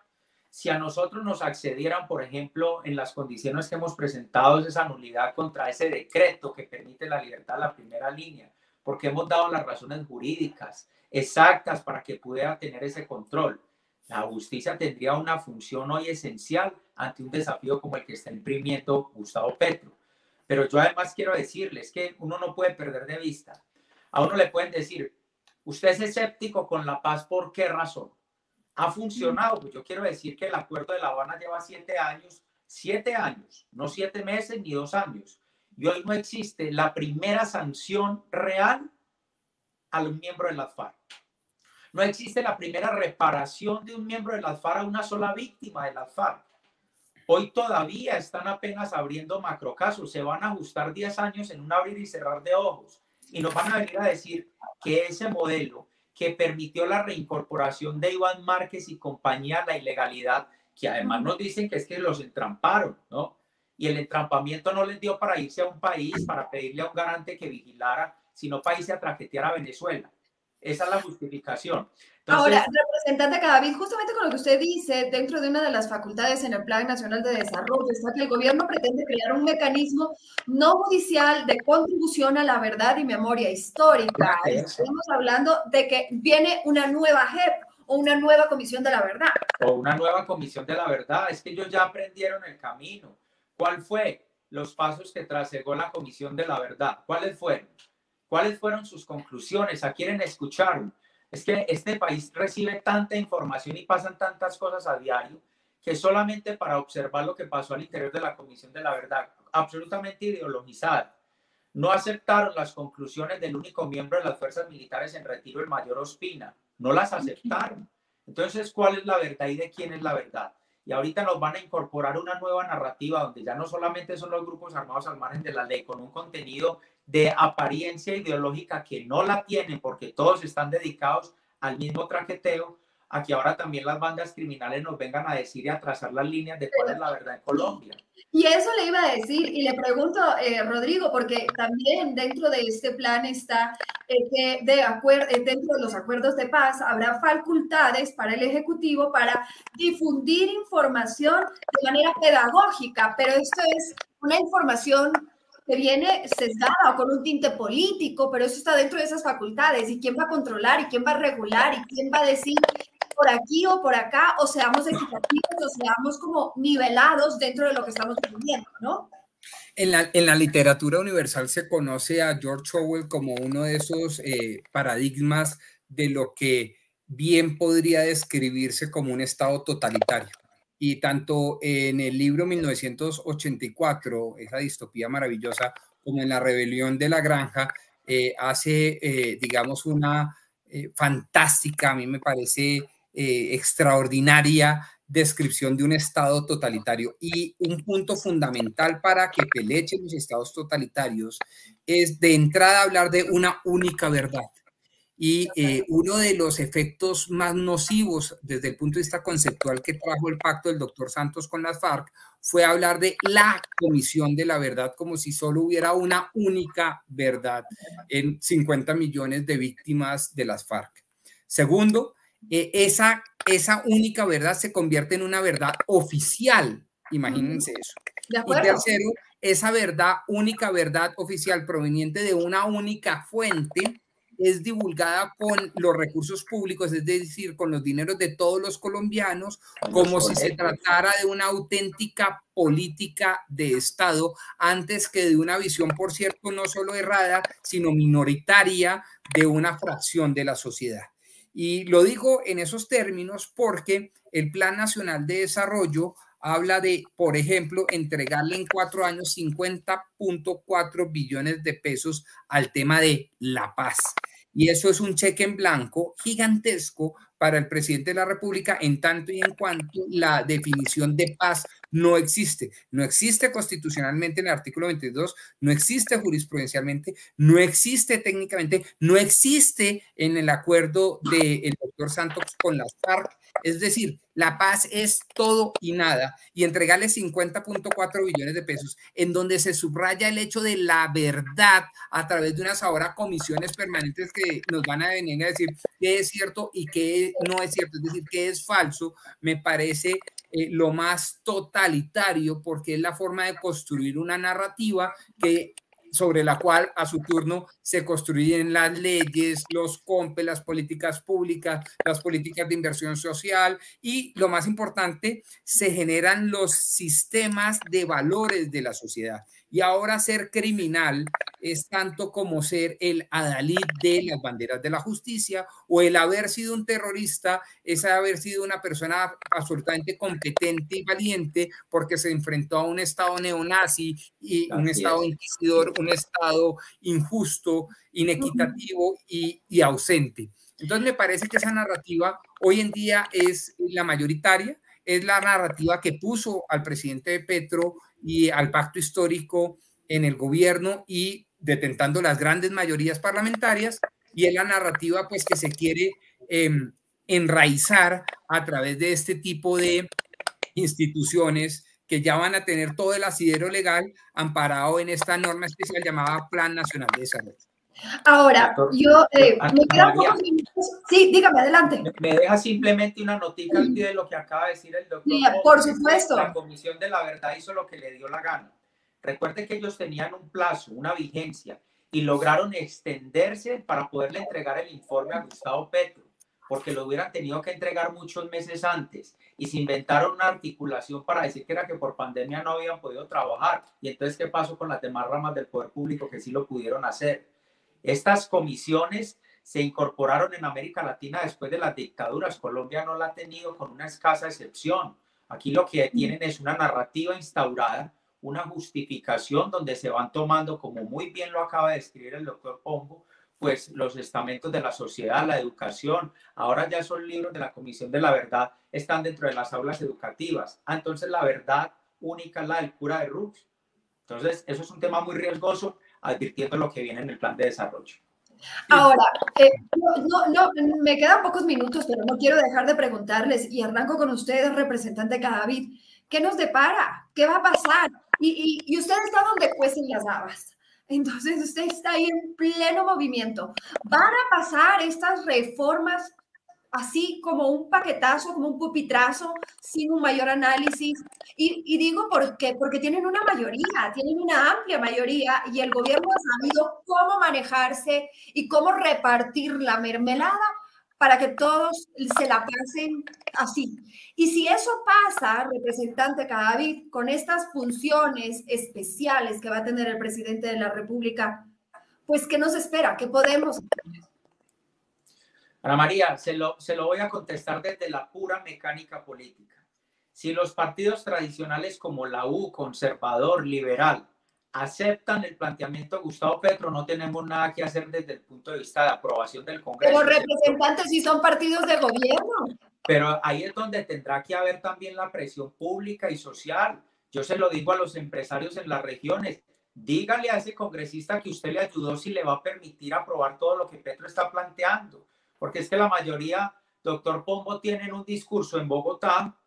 si a nosotros nos accedieran, por ejemplo, en las condiciones que hemos presentado, esa nulidad contra ese decreto que permite la libertad a la primera línea, porque hemos dado las razones jurídicas exactas para que pudiera tener ese control. La justicia tendría una función hoy esencial ante un desafío como el que está imprimiendo Gustavo Petro. Pero yo además quiero decirles que uno no puede perder de vista. A uno le pueden decir, usted es escéptico con la paz, ¿por qué razón? Ha funcionado. Pues yo quiero decir que el acuerdo de La Habana lleva siete años, siete años, no siete meses ni dos años. Y hoy no existe la primera sanción real a un miembro de la FARC. No existe la primera reparación de un miembro de la FARC a una sola víctima de la FARC. Hoy todavía están apenas abriendo macrocasos. Se van a ajustar 10 años en un abrir y cerrar de ojos. Y nos van a venir a decir que ese modelo que permitió la reincorporación de Iván Márquez y compañía a la ilegalidad, que además nos dicen que es que los entramparon, ¿no? Y el entrampamiento no les dio para irse a un país, para pedirle a un garante que vigilara, sino para irse a traquetear a Venezuela. Esa es la justificación. Ahora, representante Cadavid, justamente con lo que usted dice, dentro de una de las facultades en el Plan Nacional de Desarrollo está que el gobierno pretende crear un mecanismo no judicial de contribución a la verdad y memoria histórica. Estamos hablando de que viene una nueva JEP o una nueva comisión de la verdad. O una nueva comisión de la verdad. Es que ellos ya aprendieron el camino. ¿Cuál fue los pasos que trasegó la comisión de la verdad? ¿Cuáles fueron? ¿Cuáles fueron sus conclusiones? ¿A quieren escuchar? Es que este país recibe tanta información y pasan tantas cosas a diario que solamente para observar lo que pasó al interior de la Comisión de la Verdad, absolutamente ideologizada, no aceptaron las conclusiones del único miembro de las fuerzas militares en retiro, el mayor Ospina. No las aceptaron. Entonces, ¿cuál es la verdad y de quién es la verdad? Y ahorita nos van a incorporar una nueva narrativa donde ya no solamente son los grupos armados al margen de la ley, con un contenido de apariencia ideológica que no la tienen porque todos están dedicados al mismo traqueteo, a que ahora también las bandas criminales nos vengan a decir y a trazar las líneas de cuál es la verdad en Colombia. Y eso le iba a decir, y le pregunto, eh, Rodrigo, porque también dentro de este plan está eh, de acuerdo, eh, dentro de los acuerdos de paz habrá facultades para el Ejecutivo para difundir información de manera pedagógica, pero esto es una información que viene sesgada o con un tinte político, pero eso está dentro de esas facultades. ¿Y quién va a controlar? ¿Y quién va a regular? ¿Y quién va a decir por aquí o por acá? O seamos equitativos o seamos como nivelados dentro de lo que estamos viviendo, ¿no? En la, en la, literatura universal se conoce a George Orwell como uno de esos eh, paradigmas de lo que bien podría describirse como un estado totalitario y tanto en el libro 1984, esa distopía maravillosa, como en La rebelión de la granja, eh, hace, eh, digamos, una fantástica, a mí me parece extraordinaria descripción de un Estado totalitario. Y un punto fundamental para que pelechen los estados totalitarios es de entrada hablar de una única verdad. Y eh, uno de los efectos más nocivos desde el punto de vista conceptual que trajo el pacto del doctor Santos con las FARC fue hablar de la comisión de la verdad como si solo hubiera una única verdad en 50 millones de víctimas de las FARC. Segundo, eh, esa, esa única verdad se convierte en una verdad oficial. Imagínense eso. y tercero, esa verdad, única verdad oficial proveniente de una única fuente, es divulgada con los recursos públicos, es decir, con los dineros de todos los colombianos, como si se tratara de una auténtica política de Estado, antes que de una visión, por cierto, no solo errada, sino minoritaria de una fracción de la sociedad. Y lo digo en esos términos porque el Plan Nacional de Desarrollo habla de, por ejemplo, entregarle en cuatro años 50.4 billones de pesos al tema de la paz. Y eso es un cheque en blanco gigantesco para el presidente de la República en tanto y en cuanto la definición de paz no existe. No existe constitucionalmente en el artículo 22, no existe jurisprudencialmente, no existe técnicamente, no existe en el acuerdo del doctor Santos con las FARC. Es decir, la paz es todo y nada. Y entregarle 50.4 billones de pesos, en donde se subraya el hecho de la verdad a través de unas ahora comisiones permanentes que nos van a venir a decir qué es cierto y qué no es cierto, es decir, qué es falso, me parece eh, lo más totalitario porque es la forma de construir una narrativa que sobre la cual a su turno se construyen las leyes, los COMPE, las políticas públicas, las políticas de inversión social y, lo más importante, se generan los sistemas de valores de la sociedad. Y ahora ser criminal es tanto como ser el adalid de las banderas de la justicia o el haber sido un terrorista es haber sido una persona absolutamente competente y valiente porque se enfrentó a un Estado neonazi y un Estado inquisidor, un Estado injusto, inequitativo y, y ausente. Entonces me parece que esa narrativa hoy en día es la mayoritaria, es la narrativa que puso al presidente Petro y al pacto histórico en el gobierno y detentando las grandes mayorías parlamentarias y es la narrativa pues que se quiere em, enraizar a través de este tipo de instituciones que ya van a tener todo el asidero legal amparado en esta norma especial llamada Plan Nacional de Desarrollo. Ahora, yo eh, me quedan Sí, dígame, adelante. Me deja simplemente una noticia al pie de lo que acaba de decir el doctor. Sí, por supuesto. La Comisión de la Verdad hizo lo que le dio la gana. Recuerde que ellos tenían un plazo, una vigencia, y lograron extenderse para poderle entregar el informe a Gustavo Petro, porque lo hubieran tenido que entregar muchos meses antes. Y se inventaron una articulación para decir que era que por pandemia no habían podido trabajar. Y entonces, ¿qué pasó con las demás ramas del poder público que sí lo pudieron hacer? Estas comisiones se incorporaron en América Latina después de las dictaduras. Colombia no la ha tenido con una escasa excepción. Aquí lo que tienen es una narrativa instaurada, una justificación donde se van tomando, como muy bien lo acaba de escribir el doctor Pombo, pues los estamentos de la sociedad, la educación, ahora ya son libros de la Comisión de la Verdad, están dentro de las aulas educativas. Ah, entonces la verdad única es la del cura de Rux. Entonces, eso es un tema muy riesgoso advirtiendo lo que viene en el plan de desarrollo. Ahora, eh, no, no, me quedan pocos minutos, pero no quiero dejar de preguntarles, y arranco con ustedes, representante Cadavid, ¿qué nos depara? ¿Qué va a pasar? Y, y, y usted está donde cuecen las habas. Entonces, usted está ahí en pleno movimiento. ¿Van a pasar estas reformas así como un paquetazo, como un pupitrazo, sin un mayor análisis. Y, digo por qué, porque tienen una mayoría, tienen una amplia mayoría y el gobierno ha sabido cómo manejarse y cómo repartir la mermelada para que todos se la pasen así. Y si eso pasa, representante Cadavid, con estas funciones especiales que va a tener el presidente de la República, pues ¿qué nos espera? ¿Qué podemos hacer? Ana María, se lo, se lo voy a contestar desde la pura mecánica política. Si los partidos tradicionales como la U, conservador, liberal, aceptan el planteamiento de Gustavo Petro, no tenemos nada que hacer desde el punto de vista de aprobación del Congreso. Pero representantes sí son partidos de gobierno. Pero ahí es donde tendrá que haber también la presión pública y social. Yo se lo digo a los empresarios en las regiones. Dígale a ese congresista que usted le ayudó si le va a permitir aprobar todo lo que Petro está planteando. Porque es que la mayoría, doctor Pombo, tienen un discurso en Bogotá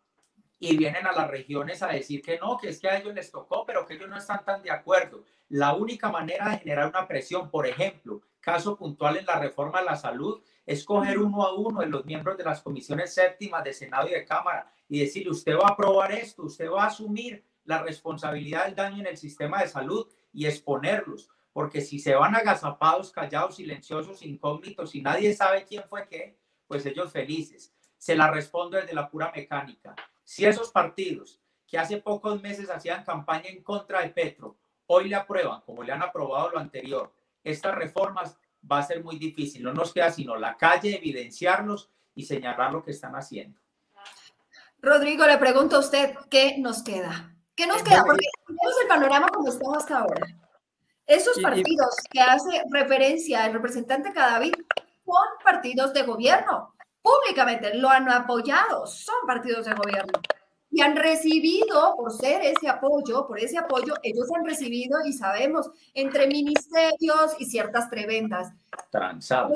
y vienen a las regiones a decir que no, que es que a ellos les tocó, pero que ellos no están tan de acuerdo. La única manera de generar una presión, por ejemplo, caso puntual en la reforma de la salud, es coger uno a uno de los miembros de las comisiones séptimas de Senado y de Cámara y decirle, usted va a aprobar esto, usted va a asumir la responsabilidad del daño en el sistema de salud y exponerlos. Porque si se van agazapados, callados, silenciosos, incógnitos y nadie sabe quién fue qué, pues ellos felices. Se la respondo desde la pura mecánica. Si esos partidos que hace pocos meses hacían campaña en contra de Petro, hoy le aprueban, como le han aprobado lo anterior, estas reformas va a ser muy difícil. No nos queda sino la calle, evidenciarlos y señalar lo que están haciendo. Rodrigo, le pregunto a usted, ¿qué nos queda? ¿Qué nos queda? Porque tenemos el panorama como estamos hasta ahora. Esos partidos que hace referencia el representante Cadavid son partidos de gobierno públicamente lo han apoyado, son partidos de gobierno. Y han recibido, por ser ese apoyo, por ese apoyo, ellos han recibido, y sabemos, entre ministerios y ciertas prebendas. Transados.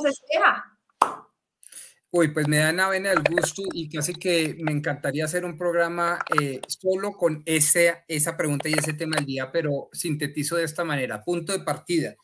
Uy, pues me dan a vena el gusto y casi que me encantaría hacer un programa eh, solo con ese, esa pregunta y ese tema del día, pero sintetizo de esta manera. Punto de partida.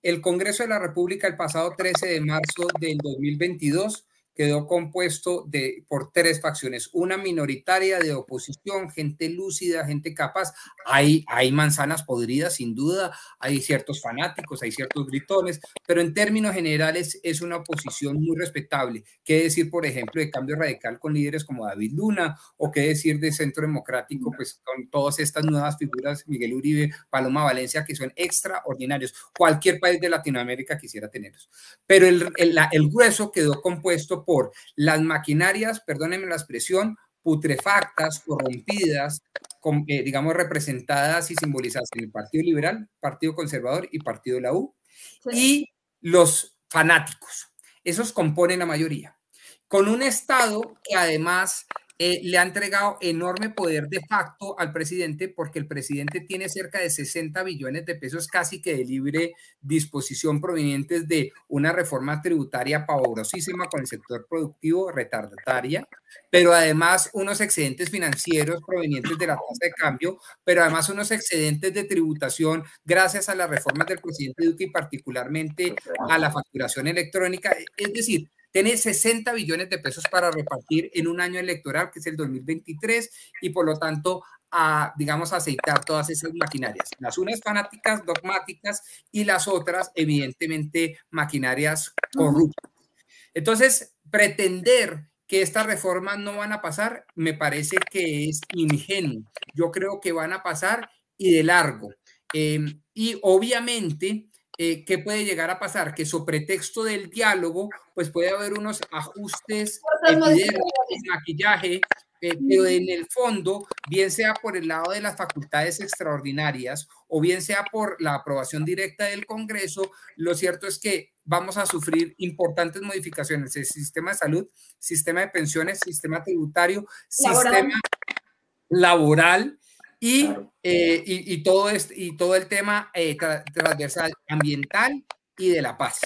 El Congreso de la República el pasado 13 de marzo del 2022 quedó compuesto de, por tres facciones, una minoritaria de oposición, gente lúcida, gente capaz. Hay, hay manzanas podridas, sin duda, hay ciertos fanáticos, hay ciertos gritones, pero en términos generales es una oposición muy respetable. ¿Qué decir, por ejemplo, de cambio radical con líderes como David Luna o qué decir de Centro Democrático, pues con todas estas nuevas figuras, Miguel Uribe, Paloma Valencia, que son extraordinarios. Cualquier país de Latinoamérica quisiera tenerlos. Pero el, el, el grueso quedó compuesto por las maquinarias, perdónenme la expresión, putrefactas, corrompidas, eh, digamos, representadas y simbolizadas en el Partido Liberal, Partido Conservador y Partido de la U, y los fanáticos. Esos componen la mayoría. Con un Estado que además eh, le ha entregado enorme poder de facto al presidente porque el presidente tiene cerca de 60 billones de pesos casi que de libre disposición provenientes de una reforma tributaria pavorosísima con el sector productivo retardataria, pero además unos excedentes financieros provenientes de la tasa de cambio, pero además unos excedentes de tributación gracias a las reformas del presidente Duque y particularmente a la facturación electrónica. Es decir, tiene 60 billones de pesos para repartir en un año electoral, que es el 2023, y por lo tanto, a, digamos, aceitar todas esas maquinarias. Las unas fanáticas, dogmáticas, y las otras, evidentemente, maquinarias corruptas. Entonces, pretender que estas reformas no van a pasar, me parece que es ingenuo. Yo creo que van a pasar y de largo. Em, y obviamente, eh, ¿qué puede llegar a pasar? Que su pretexto del diálogo, pues puede haber unos ajustes, maquillaje, eh, pero en el fondo, bien sea por el lado de las facultades extraordinarias o bien sea por la aprobación directa del Congreso, lo cierto es que vamos a sufrir importantes modificaciones. El sistema de salud, sistema de pensiones, sistema tributario, sistema laboral eh, y, y, todo este, y todo el tema eh, transversal ambiental y de la paz.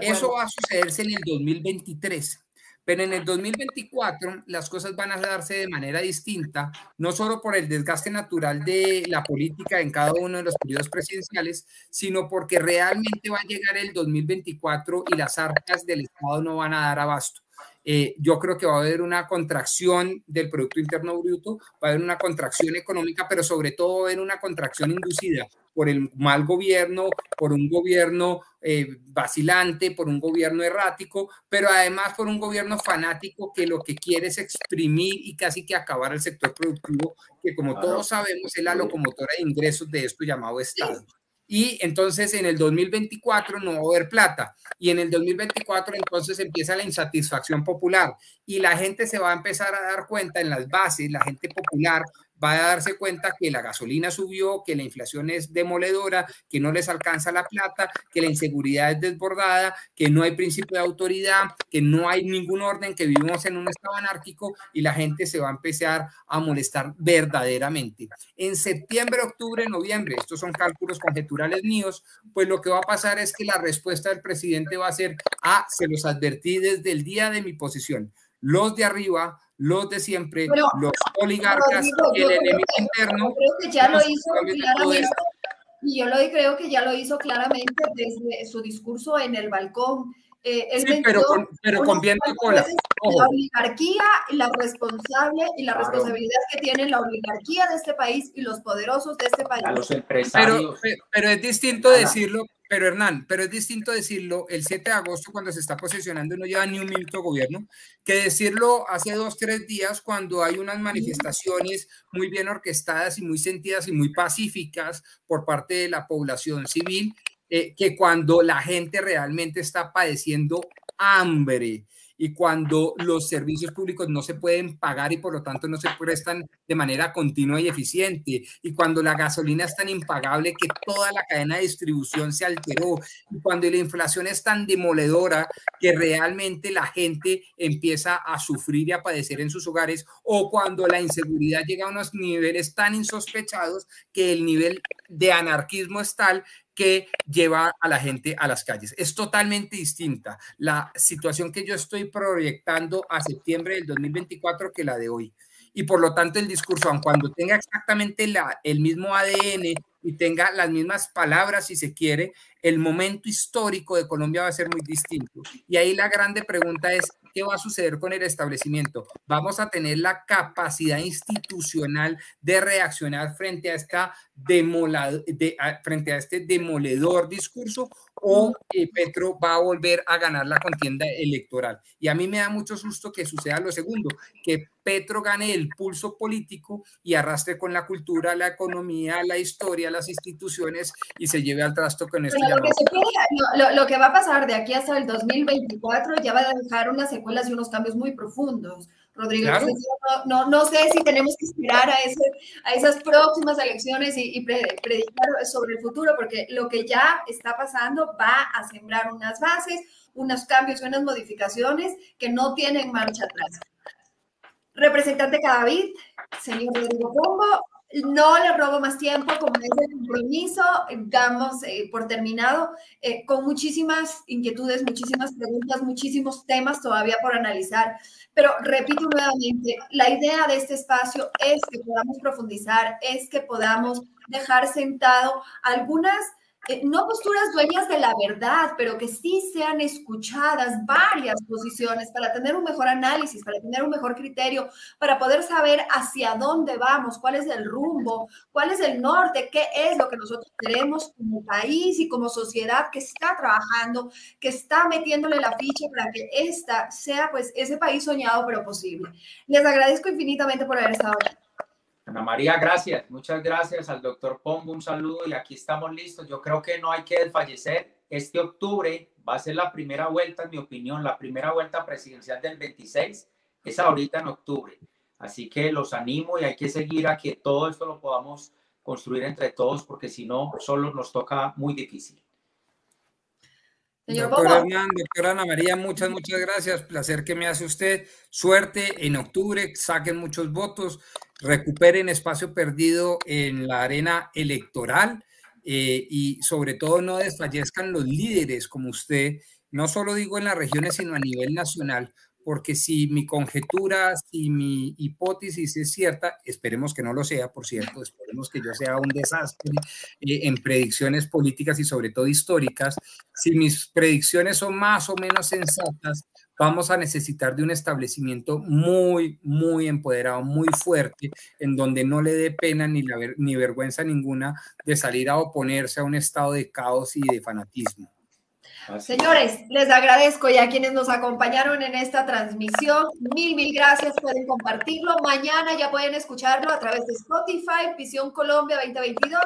Eso va a sucederse en el 2023. Pero en el 2024 las cosas van a darse de manera distinta, no solo por el desgaste natural de la política en cada uno de los periodos presidenciales, sino porque realmente va a llegar el 2024 y las arcas del Estado no van a dar abasto. Eh, yo creo que va a haber una contracción del Producto Interno Bruto, va a haber una contracción económica, pero sobre todo va a haber una contracción inducida por el mal gobierno, por un gobierno eh, vacilante, por un gobierno errático, pero además por un gobierno fanático que lo que quiere es exprimir y casi que acabar el sector productivo, que como todos sabemos es la locomotora de ingresos de esto llamado Estado y entonces en el 2024 no va a haber plata. Y en el 2024 entonces empieza la insatisfacción popular y la gente se va a empezar a dar cuenta en las bases, la gente popular va a darse cuenta que la gasolina subió, que la inflación es demoledora, que no les alcanza la plata, que la inseguridad es desbordada, que no hay principio de autoridad, que no hay ningún orden, que vivimos en un estado anárquico y la gente se va a empezar a molestar verdaderamente. En septiembre, octubre, noviembre, estos son cálculos conjeturales míos, pues lo que va a pasar es que la respuesta del presidente va a ser, ah, se los advertí desde el día de mi posición. Los de arriba los de siempre, los oligarcas, el enemigo interno. Creo que ya lo hizo claramente, y yo lo creo que ya lo hizo claramente desde su discurso en el balcón. Eh, sí, pero con, pero con viento cola. La oligarquía, la responsable y la responsabilidad que tiene la oligarquía de este país y los poderosos de este país. A los empresarios. Pero, pero es distinto decirlo, pero Hernán, pero es distinto decirlo el 7 de agosto cuando se está posicionando y no lleva ni un minuto gobierno, que decirlo hace dos, tres días cuando hay unas manifestaciones muy bien orquestadas y muy sentidas y muy pacíficas por parte de la población civil, eh, que cuando la gente realmente está padeciendo hambre y cuando los servicios públicos no se pueden pagar y por lo tanto no se prestan de manera continua y eficiente, y cuando la gasolina es tan impagable que toda la cadena de distribución se alteró, y cuando la inflación es tan demoledora que realmente la gente empieza a sufrir y a padecer en sus hogares, o cuando la inseguridad llega a unos niveles tan insospechados que el nivel de anarquismo es tal que lleva a la gente a las calles. Es totalmente distinta la situación que yo estoy proyectando a septiembre del 2024 que la de hoy. Y por lo tanto el discurso, aun cuando tenga exactamente la, el mismo ADN y tenga las mismas palabras, si se quiere, el momento histórico de Colombia va a ser muy distinto. Y ahí la grande pregunta es, ¿qué va a suceder con el establecimiento? ¿Vamos a tener la capacidad institucional de reaccionar frente a, esta de, frente a este demoledor discurso o Petro va a volver a ganar la contienda electoral? Y a mí me da mucho susto que suceda lo segundo, que Petro gane el pulso político y arrastre con la cultura, la economía, la historia, las instituciones y se lleve al trasto con esto. Lo que, va a pasar de aquí hasta el 2024 ya va a dejar unas secuelas y unos cambios muy profundos. Rodrigo, no, no, sé si tenemos que esperar a, ese, a esas próximas elecciones y, y predicar sobre el futuro, porque lo que ya está pasando va a sembrar unas bases, unos cambios unas modificaciones que no tienen marcha atrás. Representante Cadavid, señor Rodrigo Pombo, no le robo más tiempo, como es el compromiso, damos eh, por terminado, eh, con muchísimas inquietudes, muchísimas preguntas, muchísimos temas todavía por analizar. Pero repito nuevamente, la idea de este espacio es que podamos profundizar, es que podamos dejar sentado algunas eh, no posturas dueñas de la verdad, pero que sí sean escuchadas varias posiciones para tener un mejor análisis, para tener un mejor criterio, para poder saber hacia dónde vamos, cuál es el rumbo, cuál es el norte, qué es lo que nosotros queremos como país y como sociedad que está trabajando, que está metiéndole la ficha para que esta sea pues ese país soñado pero posible. Les agradezco infinitamente por haber estado aquí. Ana María, gracias. Muchas gracias al doctor Pombo. Un saludo y aquí estamos listos. Yo creo que no hay que desfallecer. Este octubre va a ser la primera vuelta, en mi opinión, la primera vuelta presidencial del 26. Es ahorita en octubre. Así que los animo y hay que seguir a que todo esto lo podamos construir entre todos porque si no, solo nos toca muy difícil. Doctor Hernán, doctora Ana María, muchas, muchas gracias. Placer que me hace usted. Suerte en octubre, saquen muchos votos, recuperen espacio perdido en la arena electoral eh, y sobre todo no desfallezcan los líderes como usted, no solo digo en las regiones, sino a nivel nacional, porque si mi conjetura, si mi hipótesis es cierta, esperemos que no lo sea, por cierto, esperemos que yo sea un desastre eh, en predicciones políticas y sobre todo históricas, si mis predicciones son más o menos sensatas, vamos a necesitar de un establecimiento muy, muy empoderado, muy fuerte, en donde no le dé pena ni, ni vergüenza ninguna de salir a oponerse a un estado de caos y de fanatismo. Señores, les agradezco y a quienes nos acompañaron en esta transmisión. Mil, mil gracias. Pueden compartirlo. Mañana ya pueden escucharlo a través de Spotify, Visión Colombia 2022,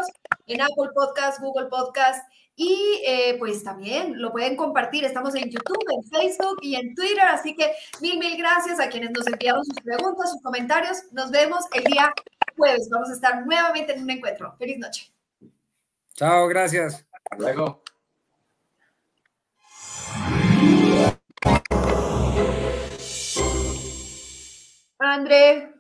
en Apple Podcast, Google Podcast y eh, pues también lo pueden compartir. Estamos en YouTube, en Facebook y en Twitter. Así que mil, mil gracias a quienes nos enviaron sus preguntas, sus comentarios. Nos vemos el día jueves. Vamos a estar nuevamente en un encuentro. Feliz noche. Chao, gracias. Hasta luego. André.